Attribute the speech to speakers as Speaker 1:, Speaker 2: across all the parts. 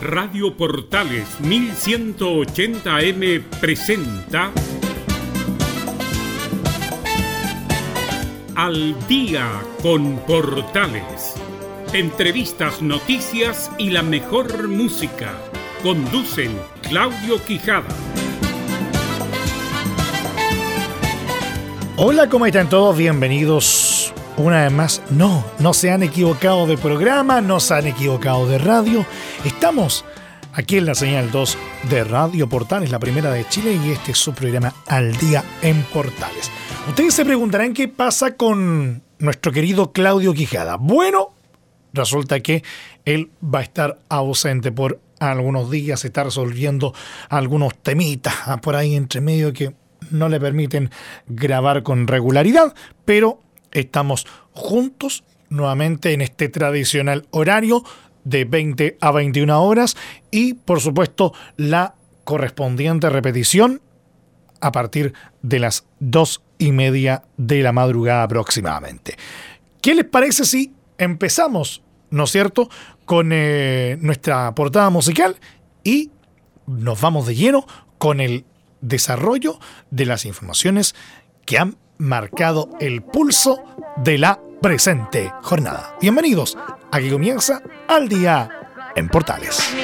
Speaker 1: Radio Portales 1180M presenta Al día con Portales. Entrevistas, noticias y la mejor música. Conducen Claudio Quijada.
Speaker 2: Hola, ¿cómo están todos? Bienvenidos una vez más. No, no se han equivocado de programa, no se han equivocado de radio. Estamos aquí en la señal 2 de Radio Portales, la primera de Chile, y este es su programa Al Día en Portales. Ustedes se preguntarán qué pasa con nuestro querido Claudio Quijada. Bueno, resulta que él va a estar ausente por algunos días, está resolviendo algunos temitas por ahí entre medio que no le permiten grabar con regularidad, pero estamos juntos nuevamente en este tradicional horario de 20 a 21 horas y por supuesto la correspondiente repetición a partir de las 2 y media de la madrugada aproximadamente. ¿Qué les parece si empezamos, ¿no es cierto?, con eh, nuestra portada musical y nos vamos de lleno con el desarrollo de las informaciones que han marcado el pulso de la presente jornada. Bienvenidos, aquí comienza al día en Portales.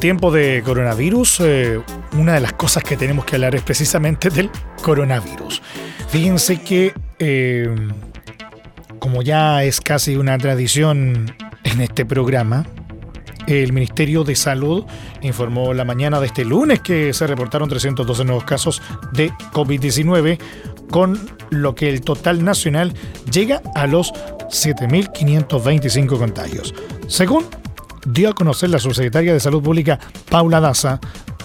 Speaker 2: Tiempo de coronavirus, eh, una de las cosas que tenemos que hablar es precisamente del coronavirus. Fíjense que, eh, como ya es casi una tradición en este programa,
Speaker 3: El Ministerio de Salud informó la mañana de este lunes que se reportaron 312 nuevos casos de COVID-19, con lo que el total nacional llega a los 7.525 contagios. Según dio a conocer la subsecretaria de Salud Pública, Paula Daza,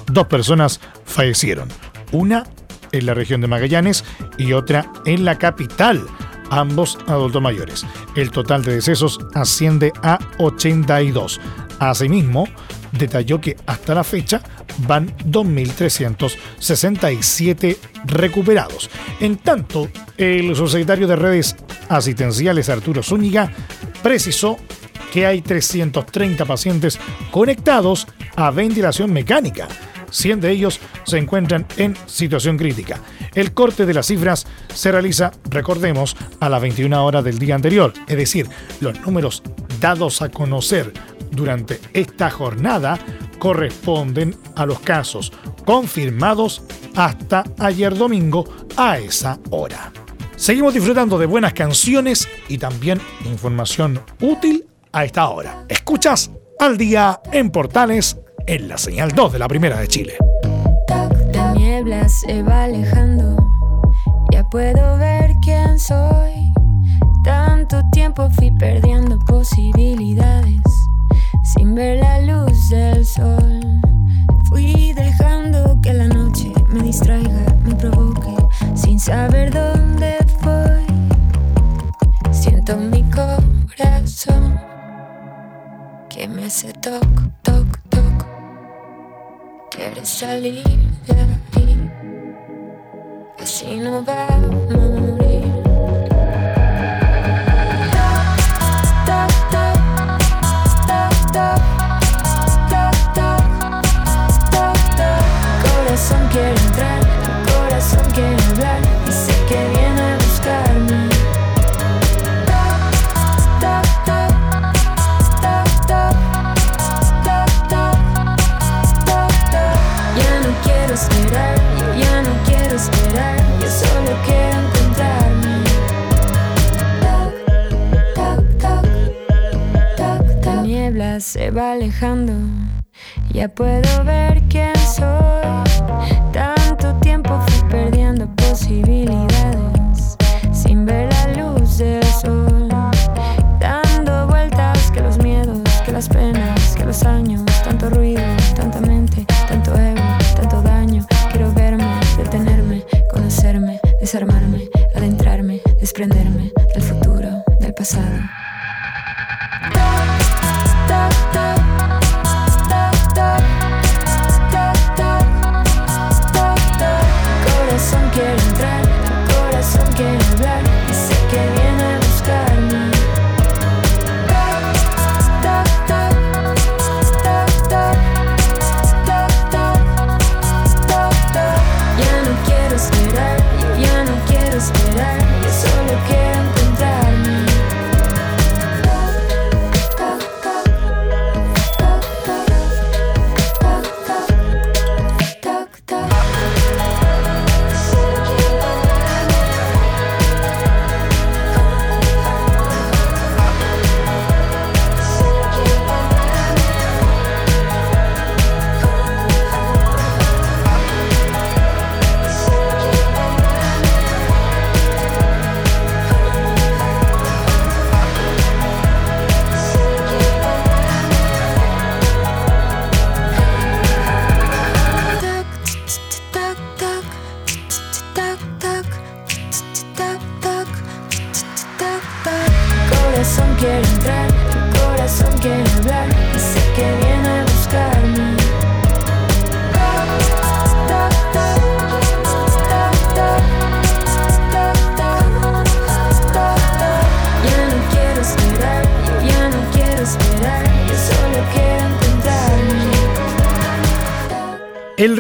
Speaker 3: dos personas fallecieron. Una en la región de Magallanes y otra en la capital, ambos adultos mayores. El total de decesos asciende a 82. Asimismo, detalló que hasta la fecha van 2.367 recuperados. En tanto, el subsecretario de redes asistenciales Arturo Zúñiga precisó que hay 330 pacientes conectados a ventilación mecánica 100 de ellos se encuentran en situación crítica. El corte de las cifras se realiza, recordemos, a las 21 horas del día anterior, es decir, los números dados a conocer durante esta jornada corresponden a los casos confirmados hasta ayer domingo a esa hora. Seguimos disfrutando de buenas canciones y también información útil a esta hora. Escuchas al día en Portales en la señal 2 de la Primera de Chile.
Speaker 4: La niebla se va alejando, ya puedo ver quién soy. Tanto tiempo fui perdiendo posibilidades sin ver la luz del sol. Fui dejando que la noche me distraiga, me provoque, sin saber dónde voy. Siento mi corazón que me hace toc, toc, toc. Quieres salir de aquí, así no va a morir. Toc. Corazón quiere entrar, se va alejando, ya puedo ver quién soy.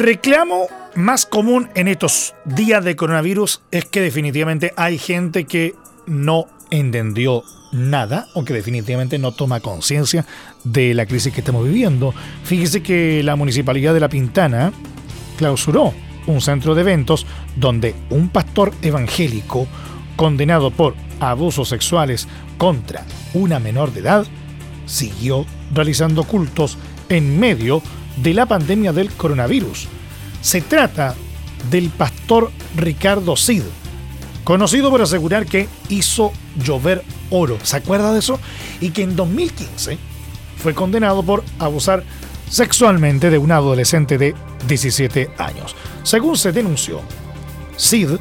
Speaker 3: Reclamo más común en estos días de coronavirus es que definitivamente hay gente que no entendió nada o que definitivamente no toma conciencia de la crisis que estamos viviendo. Fíjese que la Municipalidad de La Pintana clausuró un centro de eventos donde un pastor evangélico condenado por abusos sexuales contra una menor de edad siguió realizando cultos en medio de la pandemia del coronavirus. Se trata del pastor Ricardo Cid, conocido por asegurar que hizo llover oro. ¿Se acuerda de eso? Y que en 2015 fue condenado por abusar sexualmente de un adolescente de 17 años. Según se denunció, Cid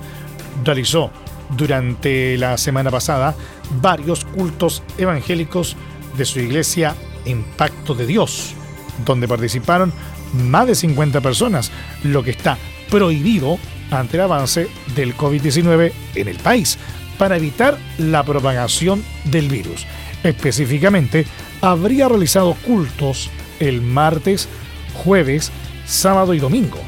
Speaker 3: realizó durante la semana pasada varios cultos evangélicos de su iglesia Impacto de Dios, donde participaron más de 50 personas, lo que está prohibido ante el avance del COVID-19 en el país, para evitar la propagación del virus. Específicamente, habría realizado cultos el martes, jueves, sábado y domingo.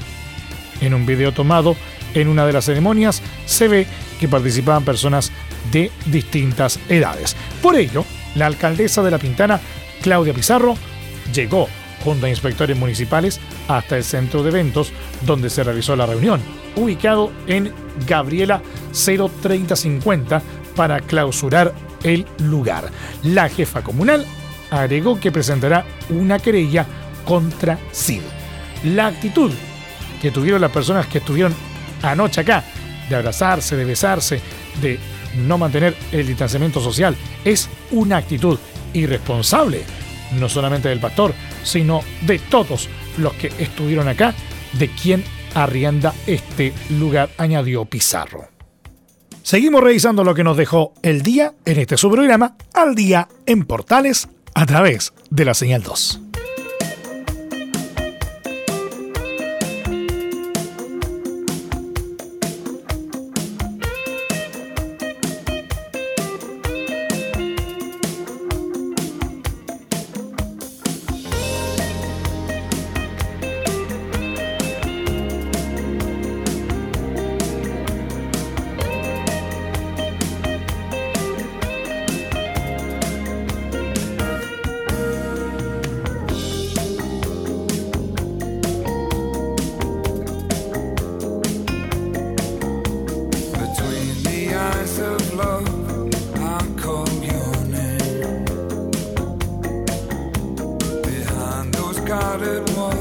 Speaker 3: En un video tomado en una de las ceremonias se ve que participaban personas de distintas edades. Por ello, la alcaldesa de La Pintana, Claudia Pizarro, llegó junto a inspectores municipales hasta el centro de eventos donde se realizó la reunión, ubicado en Gabriela 03050 para clausurar el lugar. La jefa comunal agregó que presentará una querella contra CID. La actitud que tuvieron las personas que estuvieron anoche acá, de abrazarse, de besarse, de no mantener el distanciamiento social, es una actitud irresponsable, no solamente del pastor, sino de todos los que estuvieron acá, de quien arrienda este lugar, añadió Pizarro. Seguimos revisando lo que nos dejó el día en este su programa, Al Día en Portales, a través de la señal 2.
Speaker 5: it
Speaker 3: one.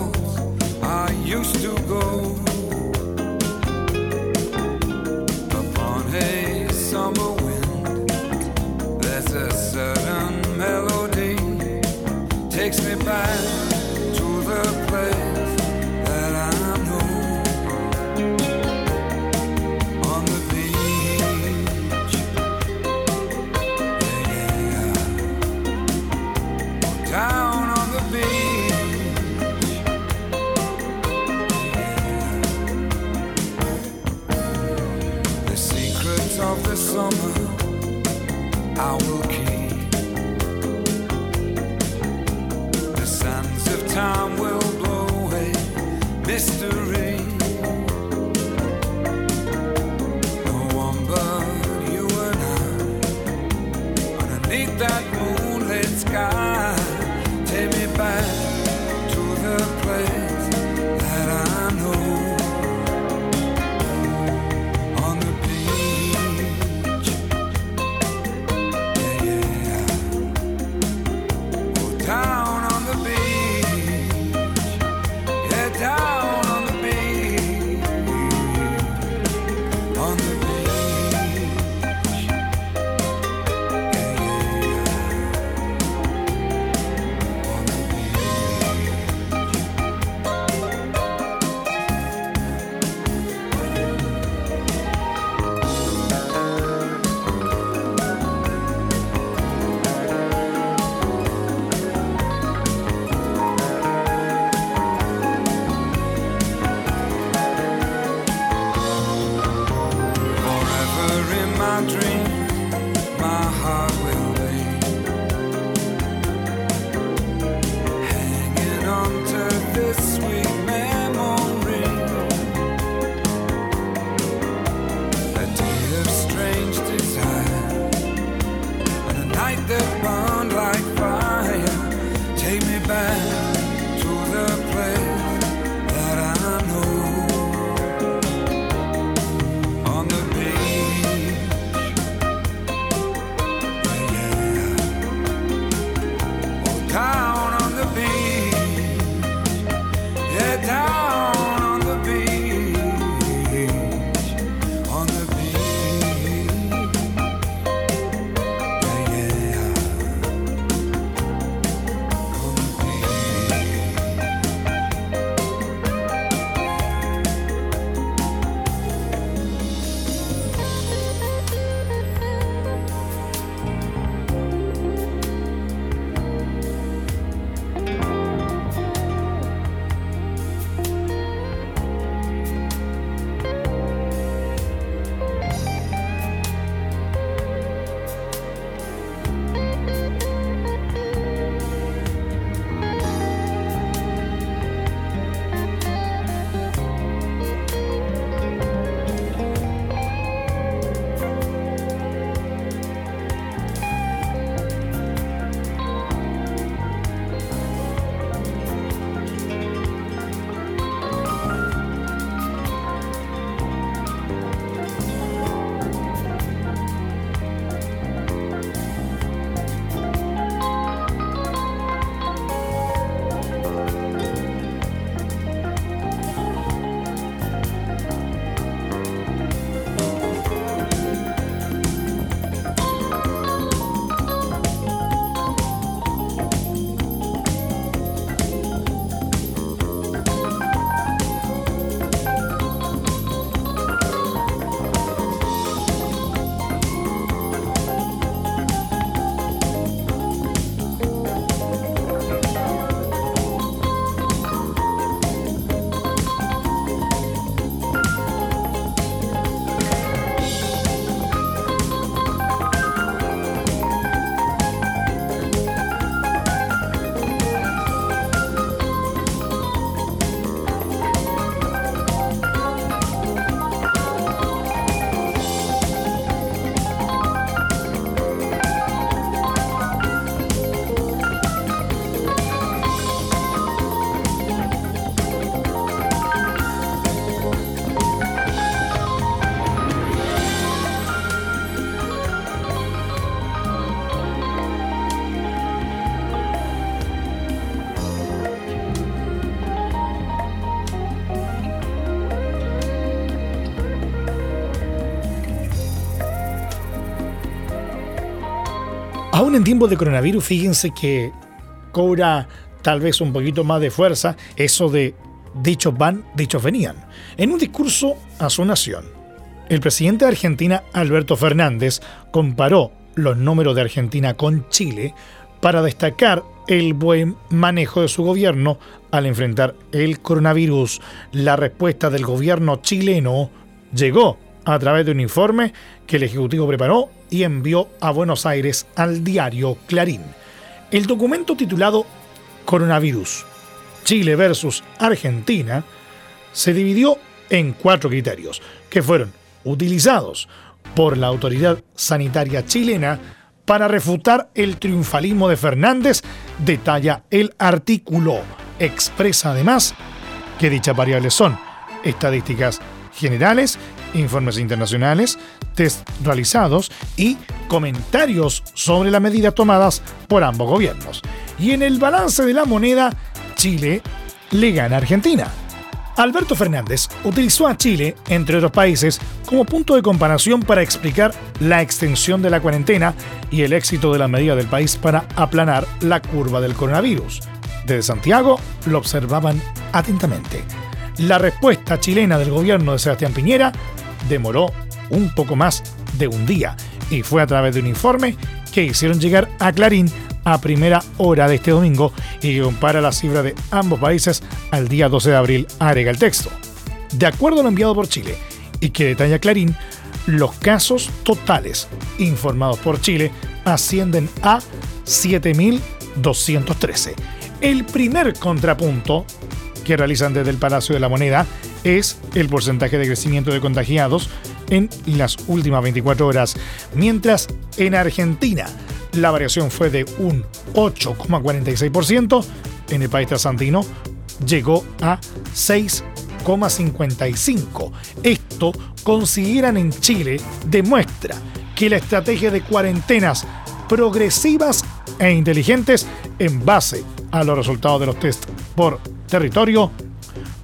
Speaker 3: En tiempos de coronavirus, fíjense que cobra tal vez un poquito más de fuerza eso de dichos van, dichos venían. En un discurso a su nación, el presidente de Argentina, Alberto Fernández, comparó los números de Argentina con Chile para destacar el buen manejo de su gobierno al enfrentar el coronavirus. La respuesta del gobierno chileno llegó a través de un informe que el Ejecutivo preparó y envió a Buenos Aires al diario Clarín. El documento titulado Coronavirus, Chile versus Argentina, se dividió en cuatro criterios que fueron utilizados por la autoridad sanitaria chilena para refutar el triunfalismo de Fernández, detalla el artículo. Expresa además que dichas variables son estadísticas generales, informes internacionales, test realizados y comentarios sobre las medidas tomadas por ambos gobiernos. Y en el balance de la moneda, Chile le gana a Argentina. Alberto Fernández utilizó a Chile, entre otros países, como punto de comparación para explicar la extensión de la cuarentena y el éxito de la medida del país para aplanar la curva del coronavirus. Desde Santiago lo observaban atentamente. La respuesta chilena del gobierno de Sebastián Piñera demoró un poco más de un día y fue a través de un informe que hicieron llegar a Clarín a primera hora de este domingo y que compara la cifra de ambos países al día 12 de abril, agrega el texto. De acuerdo a lo enviado por Chile y que detalla Clarín, los casos totales informados por Chile ascienden a 7.213. El primer contrapunto que realizan desde el Palacio de la Moneda es el porcentaje de crecimiento de contagiados en las últimas 24 horas, mientras en Argentina la variación fue de un 8,46%, en el país trasandino llegó a 6,55%. Esto, consiguieran en Chile, demuestra que la estrategia de cuarentenas progresivas e inteligentes en base a los resultados de los test por territorio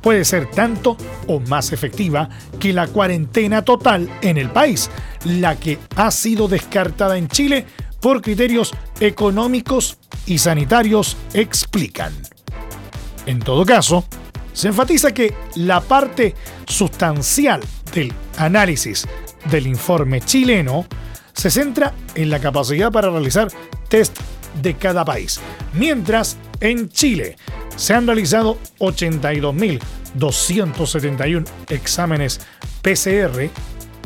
Speaker 3: puede ser tanto o más efectiva que la cuarentena total en el país, la que ha sido descartada en Chile por criterios económicos y sanitarios, explican. En todo caso, se enfatiza que la parte sustancial del análisis del informe chileno se centra en la capacidad para realizar test de cada país, mientras en Chile se han realizado 82.271 exámenes PCR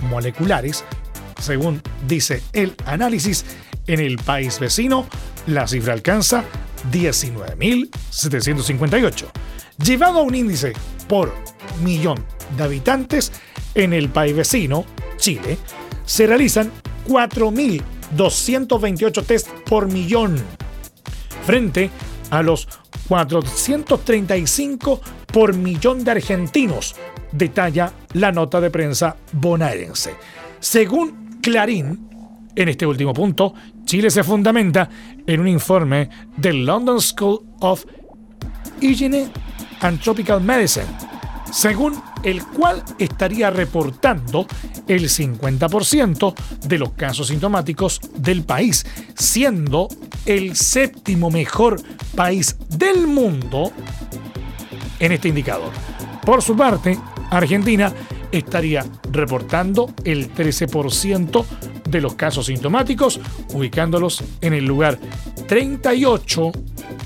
Speaker 3: moleculares, según dice el análisis, en el país vecino, la cifra alcanza 19.758, llevado a un índice por millón de habitantes en el país vecino, Chile, se realizan 4.228 test por millón, frente a los 435 por millón de argentinos, detalla la nota de prensa bonaerense. Según Clarín, en este último punto, Chile se fundamenta en un informe del London School of Hygiene and Tropical Medicine, según el cual estaría reportando el 50% de los casos sintomáticos del país, siendo el séptimo mejor país del mundo en este indicador. Por su parte, Argentina estaría reportando el 13% de los casos sintomáticos, ubicándolos en el lugar 38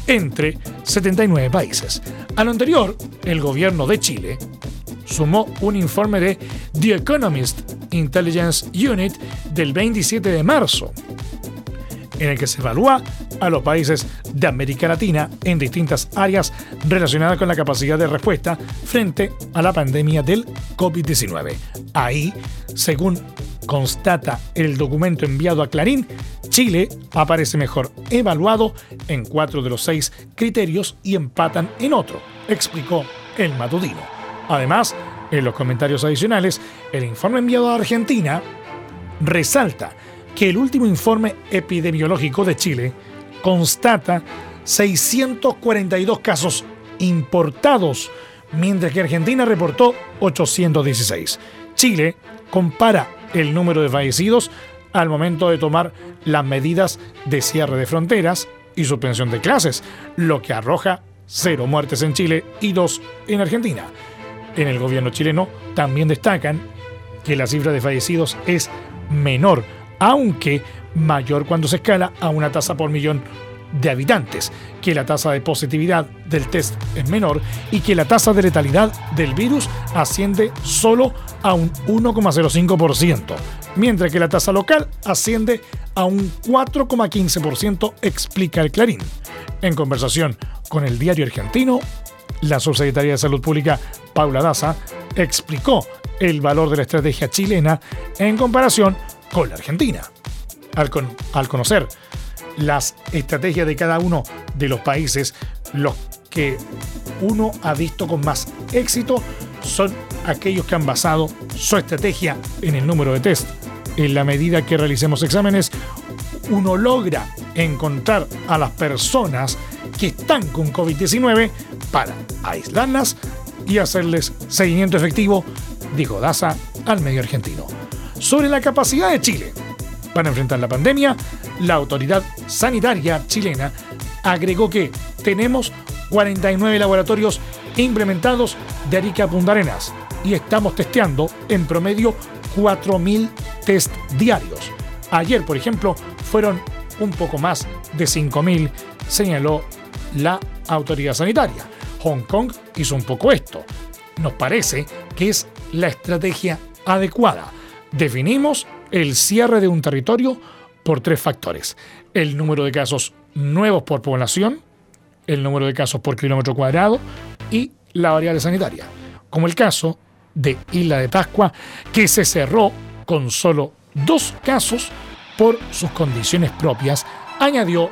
Speaker 3: entre 79 países. A lo anterior, el gobierno de Chile sumó un informe de The Economist Intelligence Unit del 27 de marzo, en el que se evalúa a los países de América Latina en distintas áreas relacionadas con la capacidad de respuesta frente a la pandemia del COVID-19. Ahí, según constata el documento enviado a Clarín, Chile aparece mejor evaluado en cuatro de los seis criterios y empatan en otro, explicó el matutino. Además, en los comentarios adicionales, el informe enviado a Argentina resalta que el último informe epidemiológico de Chile constata 642 casos importados, mientras que Argentina reportó 816. Chile compara el número de fallecidos al momento de tomar las medidas de cierre de fronteras y suspensión de clases, lo que arroja cero muertes en Chile y dos en Argentina. En el gobierno chileno también destacan que la cifra de fallecidos es menor, aunque mayor cuando se escala a una tasa por millón de habitantes, que la tasa de positividad del test es menor y que la tasa de letalidad del virus asciende solo a un 1,05%, mientras que la tasa local asciende a un 4,15%, explica el Clarín. En conversación con el diario argentino, la subsecretaria de Salud Pública, Paula Daza, explicó el valor de la estrategia chilena en comparación con la Argentina. Al, al conocer las estrategias de cada uno de los países, los que uno ha visto con más éxito son aquellos que han basado su estrategia en el número de test. En la medida que realicemos exámenes, uno logra encontrar a las personas que están con COVID-19 para aislarlas y hacerles seguimiento efectivo, dijo Daza al medio argentino. Sobre la capacidad de Chile para enfrentar la pandemia, la autoridad sanitaria chilena agregó que tenemos 49 laboratorios implementados de Arica a Punta Arenas y estamos testeando en promedio 4.000 test diarios. Ayer, por ejemplo, fueron un poco más de 5.000, señaló la autoridad sanitaria. Hong Kong hizo un poco esto. Nos parece que es la estrategia adecuada. Definimos el cierre de un territorio por tres factores. El número de casos nuevos por población, el número de casos por kilómetro cuadrado y la variable sanitaria. Como el caso de Isla de Pascua, que se cerró con solo dos casos por sus condiciones propias, añadió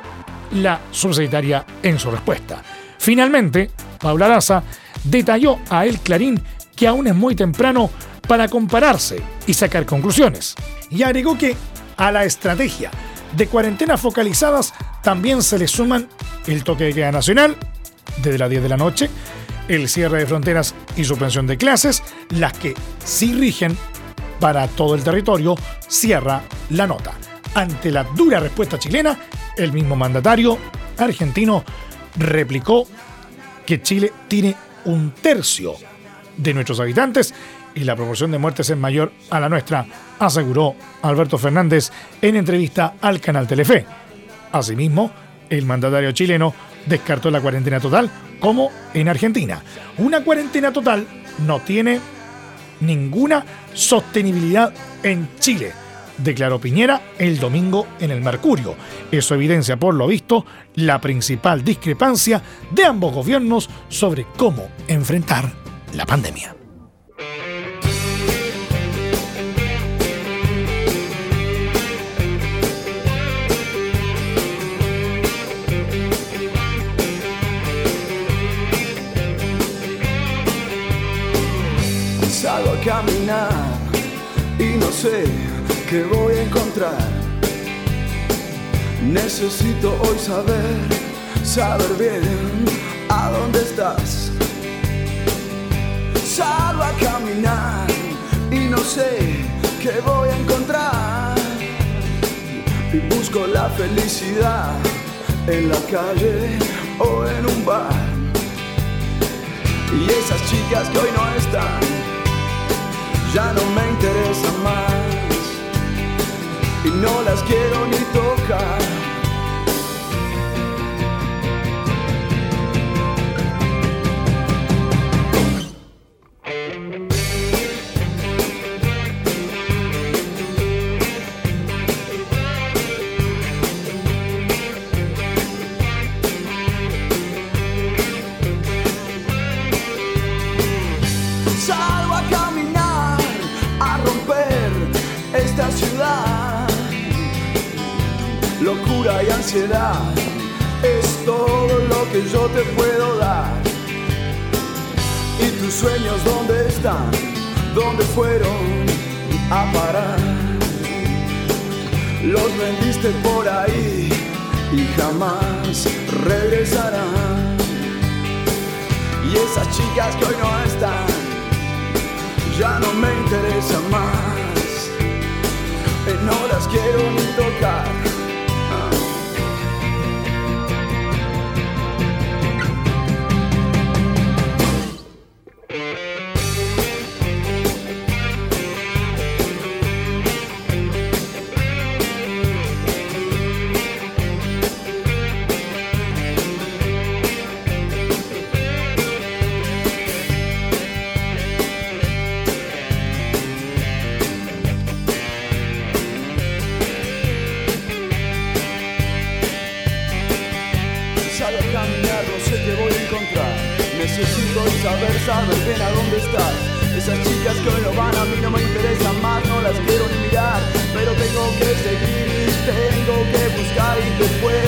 Speaker 3: la subsecretaria en su respuesta. Finalmente, Paula Daza detalló a El Clarín que aún es muy temprano para compararse y sacar conclusiones. Y agregó que a la estrategia de cuarentenas focalizadas también se le suman el toque de queda nacional desde las 10 de la noche, el cierre de fronteras y suspensión de clases, las que sí rigen para todo el territorio, cierra la nota. Ante la dura respuesta chilena, el mismo mandatario argentino replicó que Chile tiene un tercio de nuestros habitantes y la proporción de muertes es mayor a la nuestra, aseguró Alberto Fernández en entrevista al canal Telefe. Asimismo, el mandatario chileno descartó la cuarentena total como en Argentina. Una cuarentena total no tiene ninguna sostenibilidad en Chile, declaró Piñera el domingo en el Mercurio. Eso evidencia, por lo visto, la principal discrepancia de ambos gobiernos sobre cómo enfrentar la pandemia.
Speaker 6: Caminar y no sé qué voy a encontrar. Necesito hoy saber, saber bien a dónde estás. Salgo a caminar y no sé qué voy a encontrar. Y busco la felicidad en la calle o en un bar. Y esas chicas que hoy no están ya no me interesa más y no las quiero ni tocar. Están? ¿Dónde fueron a parar? Los vendiste por ahí y jamás regresarán. Y esas chicas que hoy no están, ya no me interesan más. No las
Speaker 7: quiero ni tocar.
Speaker 6: A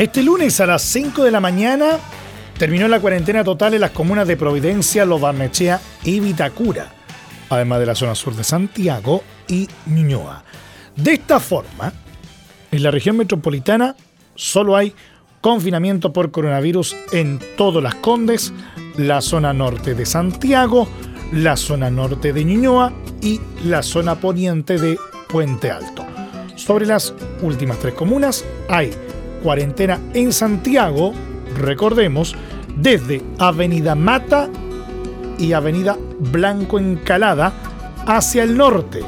Speaker 3: Este lunes a las 5 de la mañana terminó la cuarentena total en las comunas de Providencia, Lobarnechea y Vitacura, además de la zona sur de Santiago y Ñuñoa. De esta forma, en la región metropolitana solo hay confinamiento por coronavirus en todas las Condes, la zona norte de Santiago, la zona norte de Ñuñoa y la zona poniente de Puente Alto. Sobre las últimas tres comunas hay cuarentena en Santiago, recordemos, desde Avenida Mata y Avenida Blanco Encalada hacia el norte.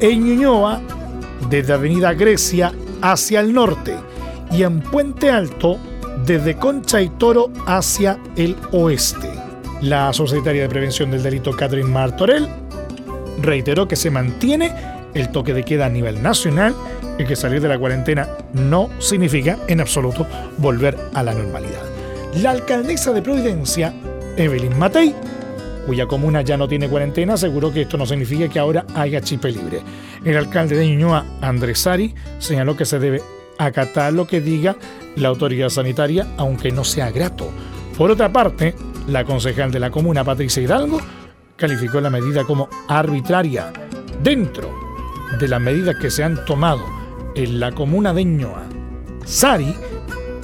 Speaker 3: En Ñuñoa, desde Avenida Grecia hacia el norte. Y en Puente Alto, desde Concha y Toro hacia el oeste. La Societaria de Prevención del Delito Catherine Martorell reiteró que se mantiene el toque de queda a nivel nacional y que salir de la cuarentena no significa en absoluto volver a la normalidad. La alcaldesa de Providencia, Evelyn Matei, cuya comuna ya no tiene cuarentena, aseguró que esto no significa que ahora haya chipe libre. El alcalde de Ñuñoa, Andrés Sari, señaló que se debe acatar lo que diga la autoridad sanitaria, aunque no sea grato. Por otra parte, la concejal de la comuna, Patricia Hidalgo, calificó la medida como arbitraria. Dentro de las medidas que se han tomado en la comuna de Ñoa, Sari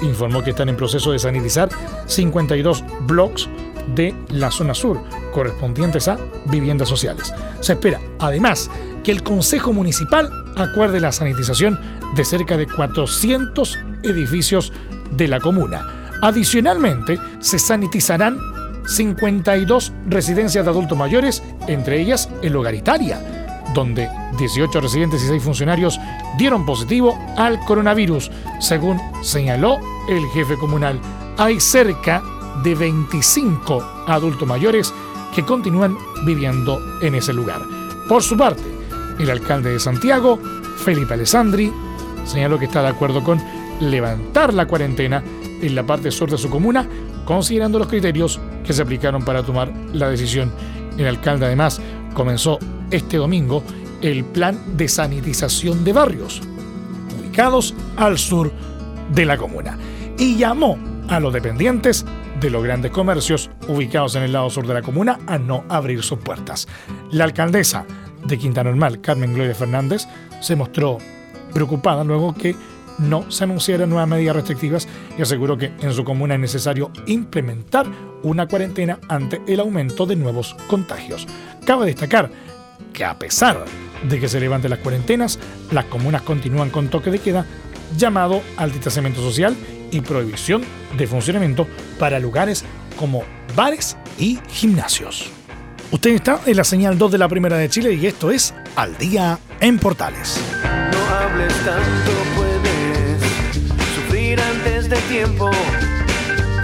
Speaker 3: informó que están en proceso de sanitizar 52 blocks de la zona sur, correspondientes a viviendas sociales. Se espera, además, que el Consejo Municipal acuerde la sanitización de cerca de 400 edificios de la comuna. Adicionalmente, se sanitizarán 52 residencias de adultos mayores, entre ellas el Hogar Italia, donde 18 residentes y 6 funcionarios dieron positivo al coronavirus, según señaló el jefe comunal. Hay cerca de 25 adultos mayores que continúan viviendo en ese lugar. Por su parte, el alcalde de Santiago, Felipe Alessandri, señaló que está de acuerdo con levantar la cuarentena en la parte sur de su comuna, considerando los criterios que se aplicaron para tomar la decisión. El alcalde además comenzó este domingo el plan de sanitización de barrios ubicados al sur de la comuna y llamó a los dependientes de los grandes comercios ubicados en el lado sur de la comuna a no abrir sus puertas. La alcaldesa de Quinta Normal, Carmen Gloria Fernández, se mostró preocupada luego que no se anunciaran nuevas medidas restrictivas y aseguró que en su comuna es necesario implementar una cuarentena ante el aumento de nuevos contagios. Cabe destacar que a pesar de que se levanten las cuarentenas, las comunas continúan con toque de queda llamado al distanciamiento social y prohibición de funcionamiento para lugares como bares y gimnasios. Usted está en la señal 2 de la Primera de Chile y esto es Al Día en Portales.
Speaker 7: No hables tanto, puedes sufrir antes de tiempo.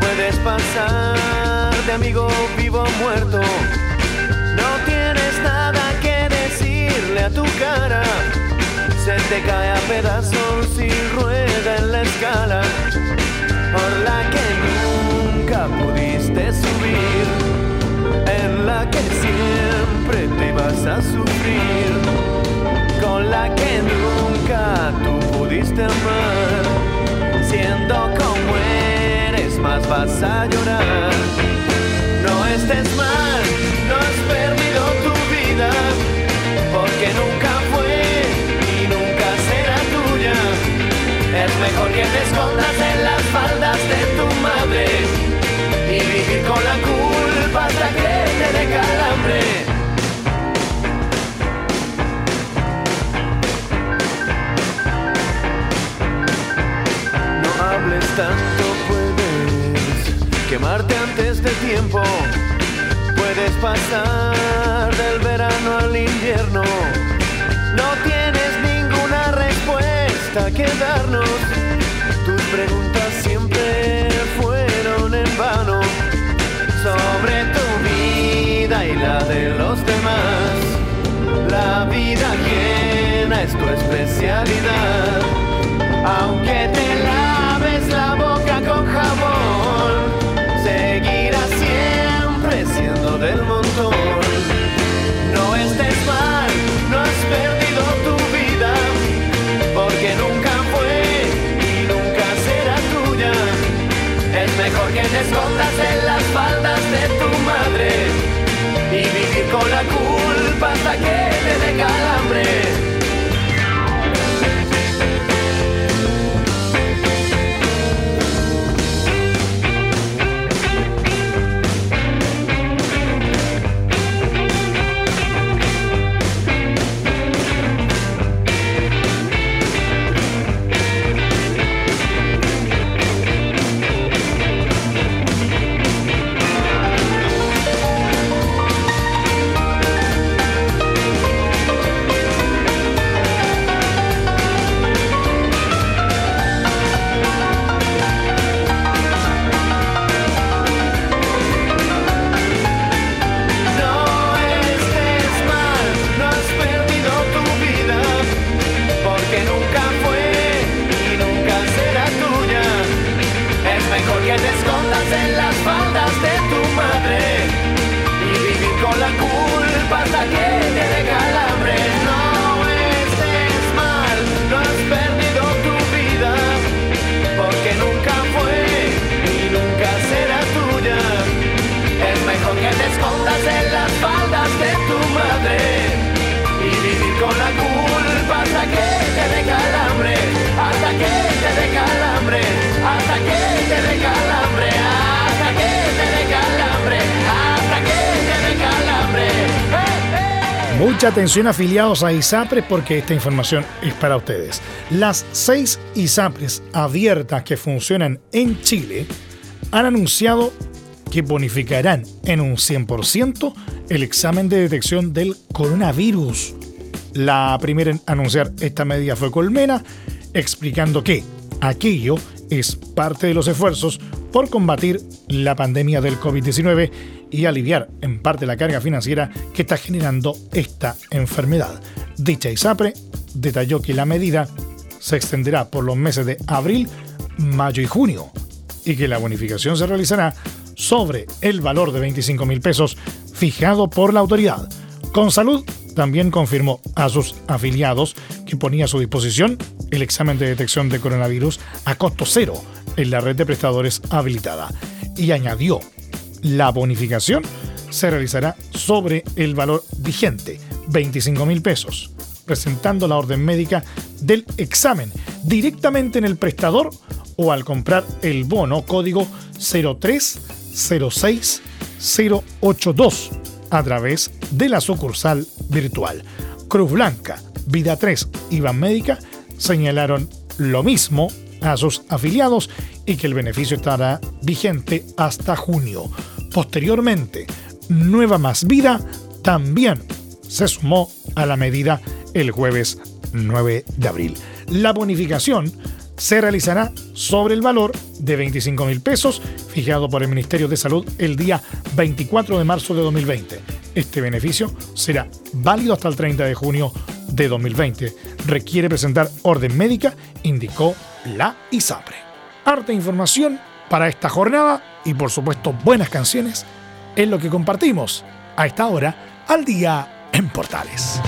Speaker 7: Puedes pasar de amigo vivo o muerto. No tienes nada a tu cara. Se te cae a pedazos y rueda en la escala por la que nunca pudiste subir, en la que siempre te vas a sufrir, con la que nunca tú pudiste amar, siendo como eres más vas a llorar. No estés mal, no has perdido tu vida, porque nunca fue y nunca será tuya. Es mejor que te escondas en las faldas de tu madre y vivir con la culpa hasta que te dé calambre. No hables tanto, puedes quemarte antes de tiempo. Puedes pasar del verano al invierno. No tienes ninguna respuesta que darnos. Tus preguntas siempre fueron en vano sobre tu vida y la de los demás. La vida ajena es tu especialidad. Aunque te laves No estés mal, no has perdido tu vida, porque nunca fue y nunca será
Speaker 3: tuya.
Speaker 7: Es mejor que te escondas en las faldas de tu madre y vivir con la culpa hasta que te dé calambre.
Speaker 3: Atención afiliados a ISAPRES porque esta información es para ustedes. Las seis ISAPRES abiertas que funcionan en Chile han anunciado que bonificarán en un 100% el examen de detección del coronavirus. La primera en anunciar esta medida fue Colmena, explicando que aquello es parte de los esfuerzos por combatir la pandemia del COVID-19 y aliviar en parte la carga financiera que está generando esta enfermedad. Dicha ISAPRE detalló que la medida se extenderá por los meses de abril, mayo y junio y que la bonificación se realizará sobre el valor de 25 mil pesos fijado por la autoridad. Con salud también confirmó a sus afiliados que ponía a su disposición el examen de detección de coronavirus a costo cero en la red de prestadores habilitada y añadió, la bonificación se realizará sobre el valor vigente, 25 mil pesos, presentando la orden médica del examen directamente en el prestador o al comprar el bono código 0306082 a través de la sucursal virtual. Cruz Blanca, Vida 3 y Ban Médica señalaron lo mismo a sus afiliados y que el beneficio estará vigente hasta junio. Posteriormente, Nueva Más Vida también se sumó a la medida el jueves 9 de abril. La bonificación se realizará sobre el valor de 25 mil pesos fijado por el Ministerio de Salud el día 24 de marzo de 2020. Este beneficio será válido hasta el 30 de junio de 2020. Requiere presentar orden médica, indicó la ISAPRE. Arte información para esta jornada y por supuesto buenas canciones es lo que compartimos a esta hora al día en Portales.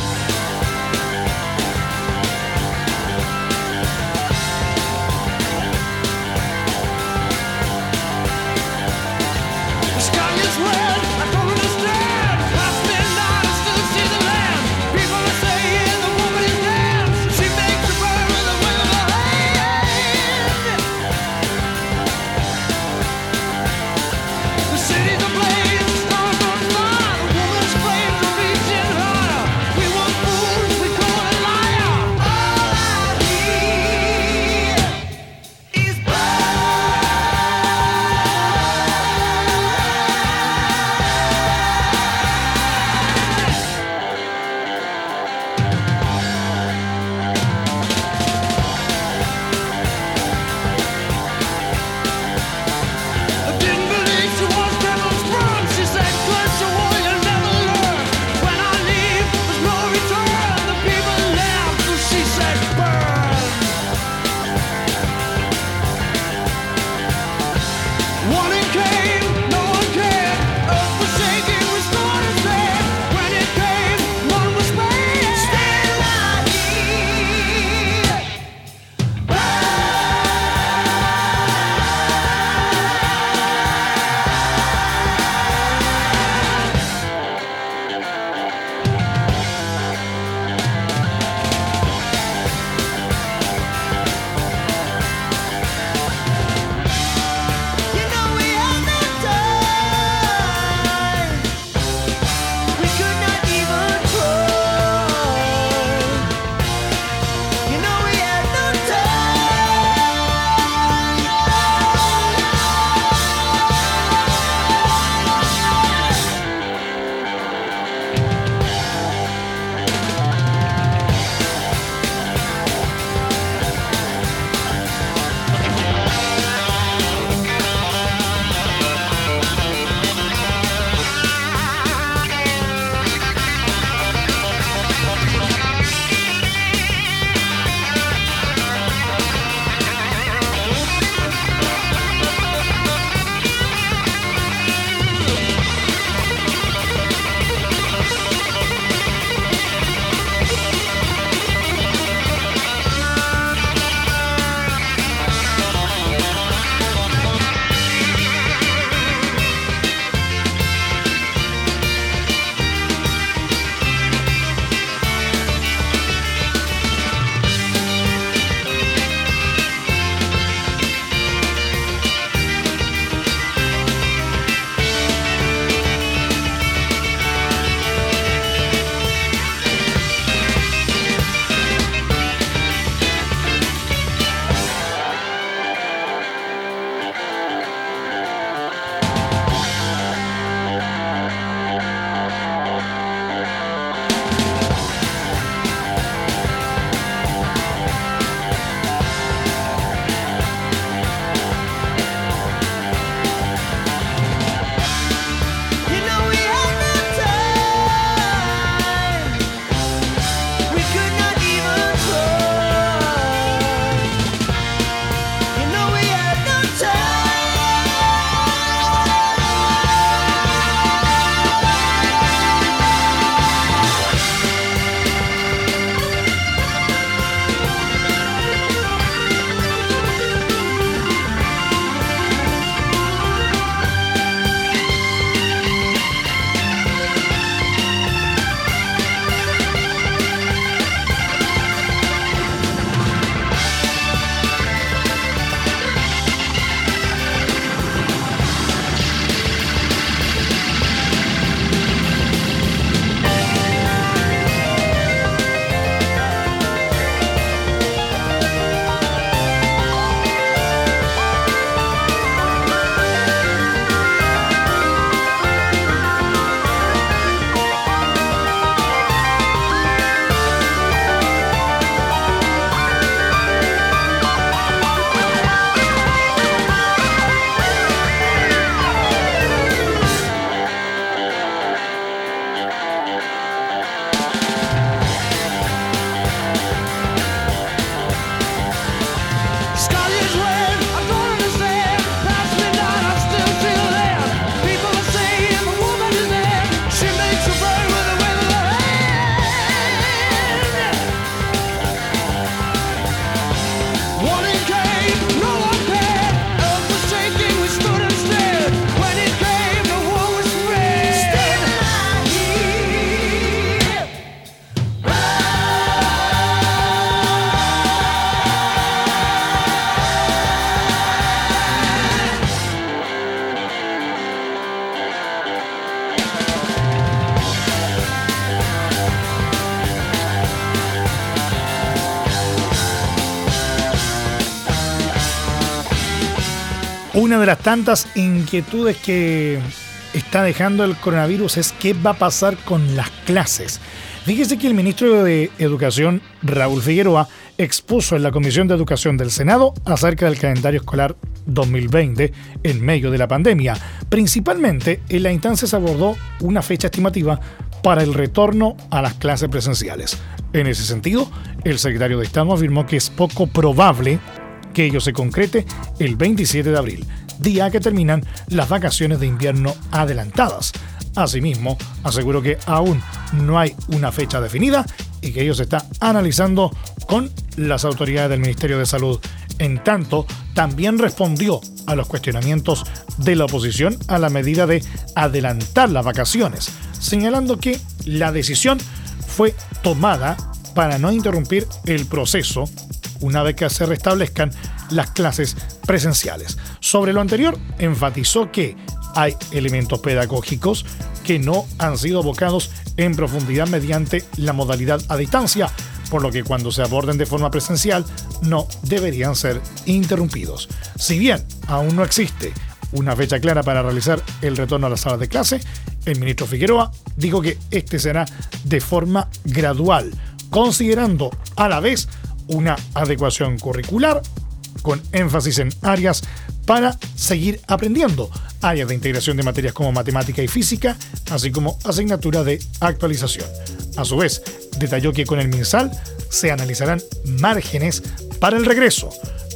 Speaker 3: Una de las tantas inquietudes que está dejando el coronavirus es qué va a pasar con las clases. Fíjese que el ministro de Educación, Raúl Figueroa, expuso en la Comisión de Educación del Senado acerca del calendario escolar 2020 en medio de la pandemia. Principalmente en la instancia se abordó una fecha estimativa para el retorno a las clases presenciales. En ese sentido, el secretario de Estado afirmó que es poco probable que ello se concrete el 27 de abril, día que terminan las vacaciones de invierno adelantadas. Asimismo, aseguró que aún no hay una fecha definida y que ello se está analizando con las autoridades del Ministerio de Salud. En tanto, también respondió a los cuestionamientos de la oposición a la medida de adelantar las vacaciones, señalando que la decisión fue tomada para no interrumpir el proceso una vez que se restablezcan las clases presenciales. Sobre lo anterior, enfatizó que hay elementos pedagógicos que no han sido abocados en profundidad mediante la modalidad a distancia, por lo que cuando se aborden de forma presencial no deberían ser interrumpidos. Si bien aún no existe una fecha clara para realizar el retorno a las salas de clase, el ministro Figueroa dijo que este será de forma gradual, considerando a la vez una adecuación curricular con énfasis en áreas para seguir aprendiendo, áreas de integración de materias como matemática y física, así como asignaturas de actualización. A su vez, detalló que con el MinSal se analizarán márgenes para el regreso,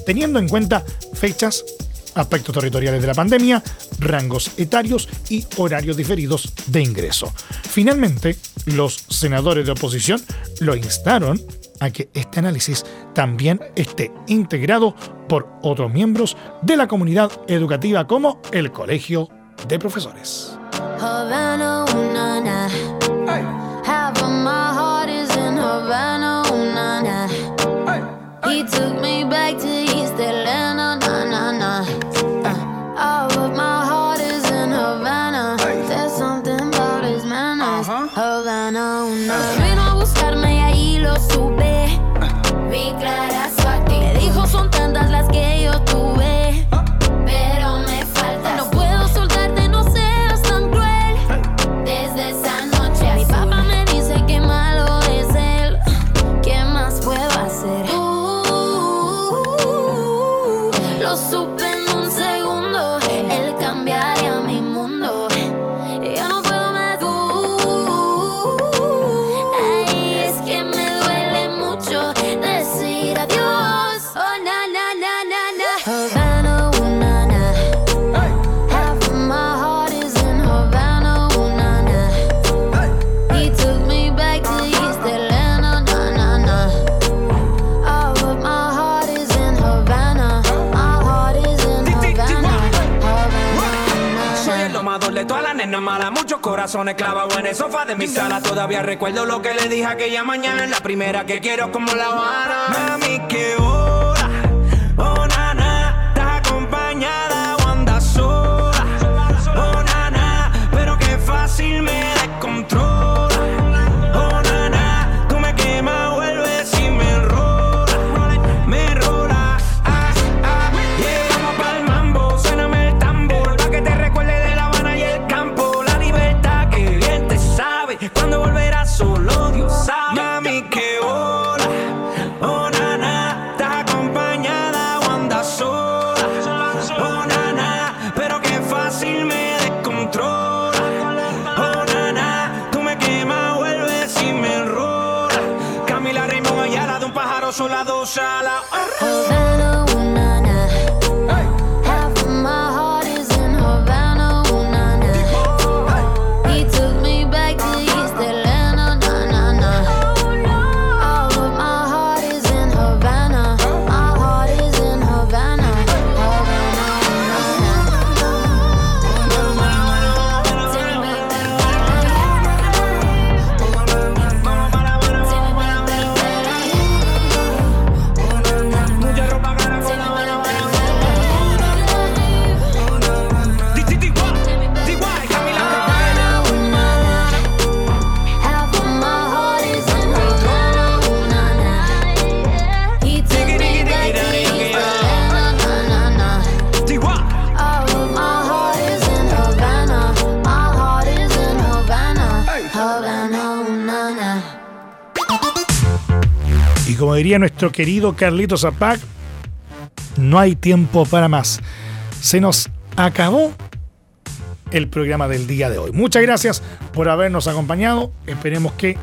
Speaker 3: teniendo en cuenta fechas, aspectos territoriales de la pandemia, rangos etarios y horarios diferidos de ingreso. Finalmente, los senadores de oposición lo instaron a que este análisis también esté integrado por otros miembros de la comunidad educativa como el Colegio de Profesores.
Speaker 8: Corazones clavados en el sofá de mi sala. Todavía recuerdo lo que le dije aquella mañana. La primera que quiero como la Habana. Mami, que hora,
Speaker 3: diría nuestro querido Carlito Zapac, no hay tiempo para más. Se nos acabó el programa del día de hoy. Muchas gracias por habernos acompañado. Esperemos que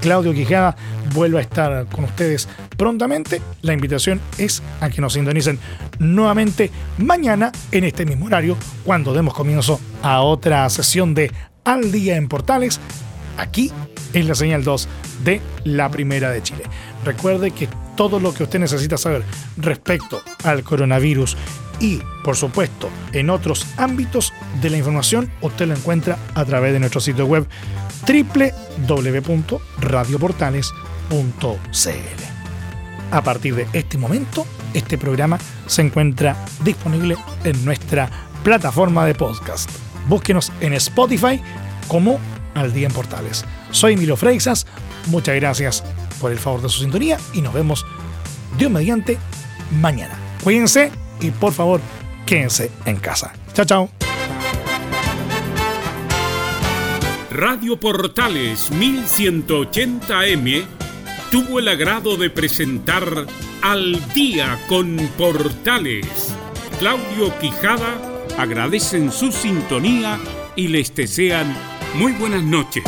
Speaker 3: Claudio Quijada vuelva a estar con ustedes prontamente. La invitación es a que nos sintonicen nuevamente mañana en este mismo horario cuando demos comienzo a otra sesión de Al Día en Portales aquí en la señal 2 de la Primera de Chile. Recuerde que todo lo que usted necesita saber respecto al coronavirus y, por supuesto, en otros ámbitos de la información, usted lo encuentra a través de nuestro sitio web www.radioportales.cl. A partir de este momento, este programa se encuentra disponible en nuestra plataforma de podcast. Búsquenos en Spotify como Al Día en Portales. Soy Milo Freixas, muchas gracias por el favor de su sintonía y nos vemos Dios mediante mañana. Cuídense y por favor quédense en casa. Chao, chao.
Speaker 1: Radio Portales 1180M tuvo el agrado de presentar Al día con Portales. Claudio Quijada agradecen su sintonía y les desean muy buenas noches.